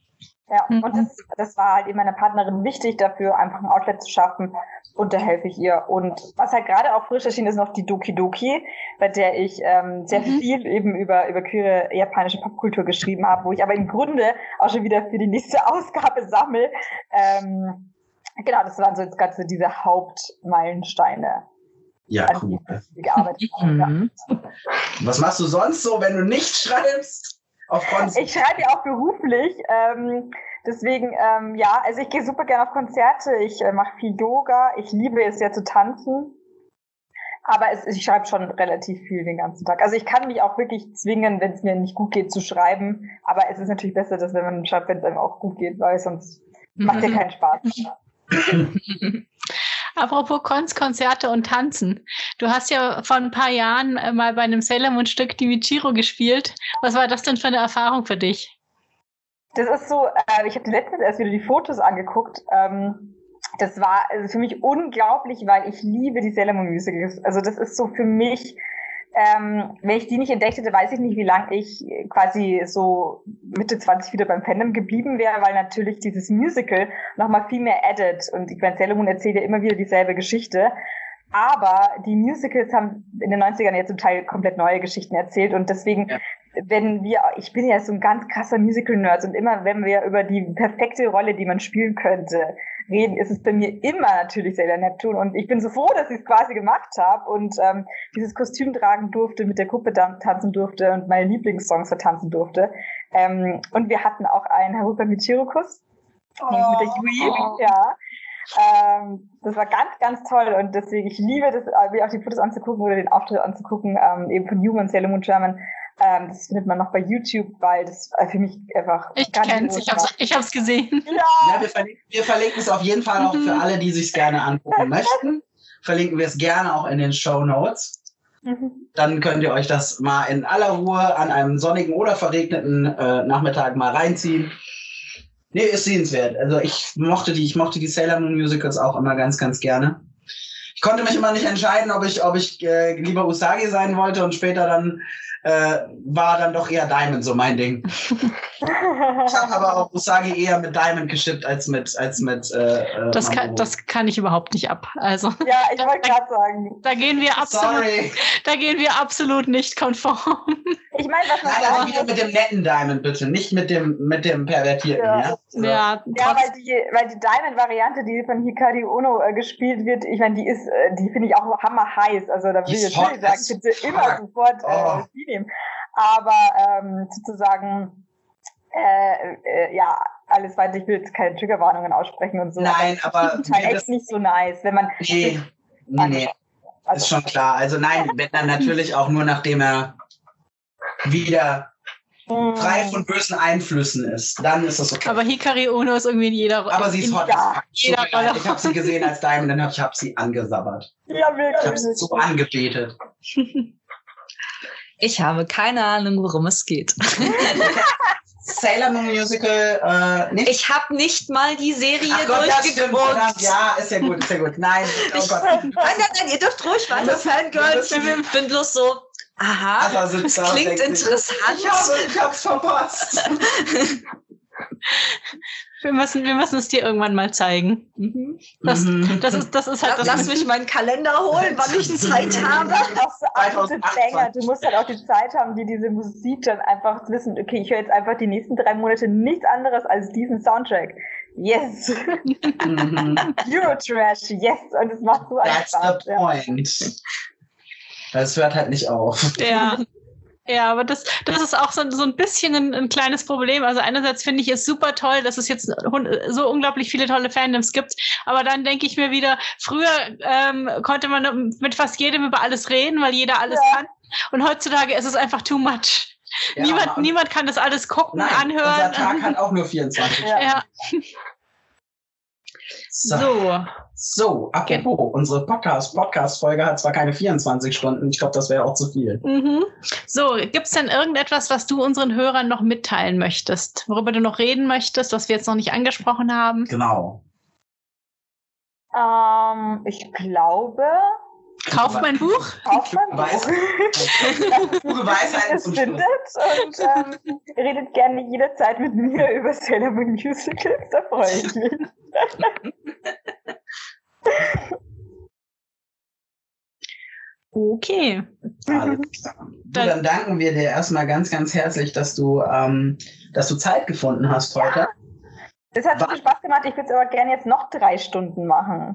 Ja, mhm. und das, das war halt eben meiner Partnerin wichtig, dafür einfach ein Outlet zu schaffen. Und da helfe ich ihr. Und was halt gerade auch frisch erschien, ist noch die Doki Doki, bei der ich ähm, sehr mhm. viel eben über, über queere japanische Popkultur geschrieben habe, wo ich aber im Grunde auch schon wieder für die nächste Ausgabe sammle. Ähm, genau, das waren so jetzt gerade so diese Hauptmeilensteine. Ja, cool. Gearbeitet mhm. Was machst du sonst so, wenn du nicht schreibst? Ich schreibe ja auch beruflich. Ähm, deswegen, ähm, ja, also ich gehe super gerne auf Konzerte, ich äh, mache viel Yoga, ich liebe es ja zu tanzen. Aber es, ich schreibe schon relativ viel den ganzen Tag. Also ich kann mich auch wirklich zwingen, wenn es mir nicht gut geht, zu schreiben. Aber es ist natürlich besser, dass wenn man schreibt, wenn es einem auch gut geht, weil sonst macht ja keinen Spaß. Apropos Konz, Konzerte und Tanzen. Du hast ja vor ein paar Jahren äh, mal bei einem Sailor Moon Stück die Michiro gespielt. Was war das denn für eine Erfahrung für dich? Das ist so, äh, ich habe letztens erst wieder die Fotos angeguckt. Ähm, das war also für mich unglaublich, weil ich liebe die Sailor Moon Musicals. Also das ist so für mich ähm, wenn ich die nicht entdeckt hätte, weiß ich nicht, wie lange ich quasi so Mitte 20 wieder beim Fandom geblieben wäre, weil natürlich dieses Musical nochmal viel mehr added. Und ich meine, Sailor Moon erzählt ja immer wieder dieselbe Geschichte. Aber die Musicals haben in den 90ern ja zum Teil komplett neue Geschichten erzählt und deswegen, ja. wenn wir, ich bin ja so ein ganz krasser Musical-Nerd und immer wenn wir über die perfekte Rolle, die man spielen könnte, reden, ist es bei mir immer natürlich Sailor Neptune und ich bin so froh, dass ich es quasi gemacht habe und ähm, dieses Kostüm tragen durfte, mit der Gruppe tanzen durfte und meine Lieblingssongs vertanzen durfte. Ähm, und wir hatten auch einen Haruka Michirukus, oh. mit der Yui, oh. ja. Ähm, das war ganz, ganz toll und deswegen, ich liebe das, äh, mir auch die Fotos anzugucken oder den Auftritt anzugucken, ähm, eben von Human Sailor Moon German. Ähm, das findet man noch bei YouTube, weil das äh, für mich einfach. Ich kenn's, ich hab's, ich hab's gesehen. Ja, ja wir, verlinken, wir verlinken es auf jeden Fall auch für mhm. alle, die sich gerne angucken möchten. Verlinken wir es gerne auch in den Show Notes. Mhm. Dann könnt ihr euch das mal in aller Ruhe an einem sonnigen oder verregneten äh, Nachmittag mal reinziehen. Nee, ist sehenswert. Also ich mochte die, ich mochte die Sailor Moon Musicals auch immer ganz, ganz gerne. Ich konnte mich immer nicht entscheiden, ob ich, ob ich äh, lieber Usagi sein wollte und später dann äh, war dann doch eher Diamond so mein Ding. ich habe aber auch Usagi eher mit Diamond geschippt als mit als mit. Äh, äh das, kann, das kann ich überhaupt nicht ab. Also ja, ich wollte gerade sagen. Da gehen wir absolut. Sorry. Da gehen wir absolut nicht konform. Ich meine, was man Nein, aber wieder mit dem netten Diamond bitte, nicht mit dem mit dem pervertierten. Ja, ja, so. ja, ja weil die weil die Diamond-Variante, die von Hikari Ono äh, gespielt wird, ich meine, die ist, äh, die finde ich auch hammer heiß. Also da will ich jetzt nicht sagen, bitte immer sofort äh, oh. äh, nehmen. Aber ähm, sozusagen, äh, äh, ja, alles weiter, ich will jetzt keine Triggerwarnungen aussprechen und so. Nein, aber. Das ist halt echt nicht so nice, wenn man. Nee, nee, nee. Also, ist schon klar. Also nein, wenn dann natürlich auch nur nachdem er wieder hm. frei von bösen Einflüssen ist, dann ist das okay. Aber Hikari Ono ist irgendwie in jeder Rolle. Aber sie ist hot. Ja, jeder Rolle. Ich habe sie gesehen als Diamond, dann habe ich hab sie angesabbert. Ja, wirklich. Ich habe sie so angebetet. Ich habe keine Ahnung, worum es geht. Sailor Moon Musical äh, nicht? Ich habe nicht mal die Serie durchgeguckt. Ja, ist ja gut, ist ja gut. Nein, oh Gott. Nein, nein, nein, ihr dürft ruhig weiter Fangirls. Ich bin bloß so, aha, also das klingt interessant. Ich, habe, ich hab's verpasst. Wir müssen, wir müssen es dir irgendwann mal zeigen. Mhm. Das, mhm. das, ist, das ist halt Lass, lass mich meinen Kalender holen, wann ich Zeit habe. Du musst halt auch die Zeit haben, die diese Musik dann einfach wissen, okay, ich höre jetzt einfach die nächsten drei Monate nichts anderes als diesen Soundtrack. Yes. Mhm. Eurotrash, yes. Und es macht so einen That's Spaß. the point. Das hört halt nicht auf. Ja. Ja, aber das, das ist auch so, so ein bisschen ein, ein kleines Problem. Also einerseits finde ich es super toll, dass es jetzt so unglaublich viele tolle Fandoms gibt. Aber dann denke ich mir wieder, früher ähm, konnte man mit fast jedem über alles reden, weil jeder alles ja. kann. Und heutzutage ist es einfach too much. Ja, niemand, niemand kann das alles gucken, nein, anhören. Unser Tag hat auch nur 24 Stunden. Ja. So. so. So, apropos, okay. unsere Podcast-Podcast-Folge hat zwar keine 24 Stunden, ich glaube, das wäre auch zu viel. Mhm. So, gibt es denn irgendetwas, was du unseren Hörern noch mitteilen möchtest, worüber du noch reden möchtest, was wir jetzt noch nicht angesprochen haben? Genau. Ähm, ich glaube. Kauf mein Buch. Kauf mein Buch. Pure Weisheit zum findet und ähm, redet gerne jederzeit mit mir über Sailor Moon Musicals, da freue ich mich. Okay. Alles klar. Du, dann danken wir dir erstmal ganz, ganz herzlich, dass du, ähm, dass du Zeit gefunden hast heute. Ja. Das hat viel Spaß gemacht. Ich würde es aber gerne jetzt noch drei Stunden machen.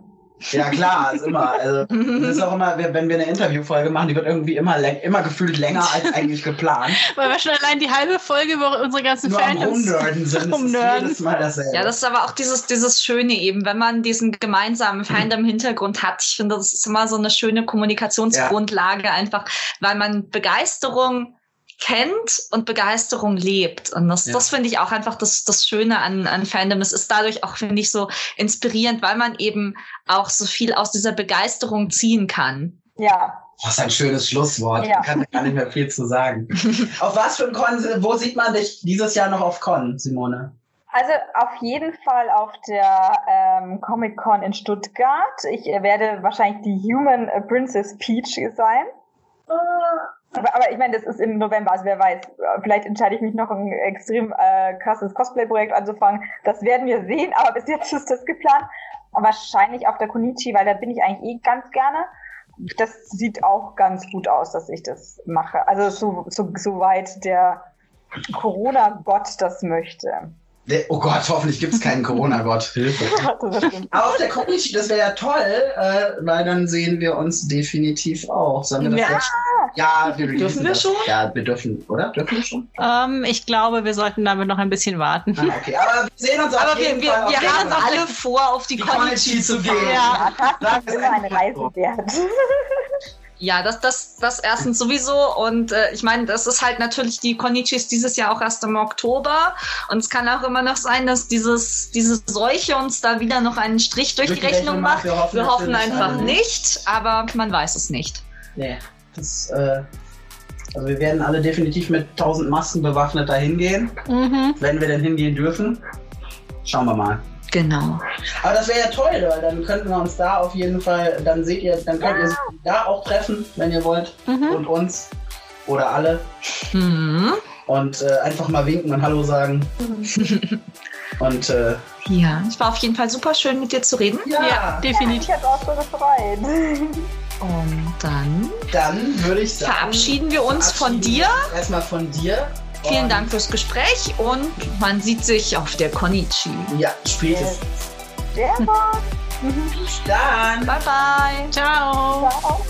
Ja, klar, ist immer. Also, das ist auch immer, wenn wir eine Interviewfolge machen, die wird irgendwie immer, immer gefühlt länger als eigentlich geplant. Weil wir schon allein die halbe Folge über unsere ganzen Nur Fans umnerden sind. Umnerden. Jedes Mal dasselbe. Ja, das ist aber auch dieses, dieses Schöne eben, wenn man diesen gemeinsamen Feind im Hintergrund hat. Ich finde, das ist immer so eine schöne Kommunikationsgrundlage ja. einfach, weil man Begeisterung kennt und Begeisterung lebt. Und das, ja. das finde ich auch einfach das, das Schöne an, an Fandom. Es ist dadurch auch, finde ich, so inspirierend, weil man eben auch so viel aus dieser Begeisterung ziehen kann. Ja. Das ist ein schönes Schlusswort. Ja. Ich kann gar nicht mehr viel zu sagen. auf was für ein Con, wo sieht man dich dieses Jahr noch auf Con, Simone? Also auf jeden Fall auf der ähm, Comic Con in Stuttgart. Ich werde wahrscheinlich die Human Princess Peach sein. Aber, aber ich meine, das ist im November, also wer weiß, vielleicht entscheide ich mich noch ein extrem äh, krasses Cosplay-Projekt anzufangen. Das werden wir sehen, aber bis jetzt ist das geplant. Und wahrscheinlich auf der Konichi, weil da bin ich eigentlich eh ganz gerne. Das sieht auch ganz gut aus, dass ich das mache. Also so, so, so weit der Corona-Gott das möchte. Der, oh Gott, hoffentlich gibt es keinen Corona-Gott. Hilfe. Das. Aber auf der Konichi, das wäre ja toll, äh, weil dann sehen wir uns definitiv auch. Sollen wir das Ja. jetzt? Ja, wir Dürfen wir das. schon? Ja, wir dürfen, oder? Dürfen wir schon? Ähm, ich glaube, wir sollten damit noch ein bisschen warten. Ah, okay, aber wir sehen uns auf Aber wir, jeden wir, Fall auf wir jeden haben alle vor, auf die, die Konichi zu gehen. Ja. Das ist eine Reise wert. Ja, das, das, das erstens sowieso. Und äh, ich meine, das ist halt natürlich, die Konichi ist dieses Jahr auch erst im Oktober. Und es kann auch immer noch sein, dass dieses, diese Seuche uns da wieder noch einen Strich durch, die Rechnung macht. Wir hoffen, Wir hoffen einfach alle. nicht, aber man weiß es nicht. Nee, das, äh, also wir werden alle definitiv mit 1000 Masken bewaffnet dahin gehen, Mhm. wenn wir denn hingehen dürfen. Schauen wir mal. Genau. Aber das wäre ja toll, weil dann könnten wir uns da auf jeden Fall, dann seht ihr, dann könnt ihr sie da auch treffen, wenn ihr wollt. Mhm. Und uns. Oder alle. Hm. Und äh, einfach mal winken und Hallo sagen. und äh, Ja, es war auf jeden Fall super schön, mit dir zu reden. ja, Ja, definitiv. Ich hätte auch so gefreut. Und dann dann würde ich sagen. verabschieden wir uns von dir. Erstmal von dir. Vielen Dank fürs Gespräch und man sieht sich auf der Konichi. Ja, spätestens. Sehr gut. Dann. Bye bye. Ciao. Ciao.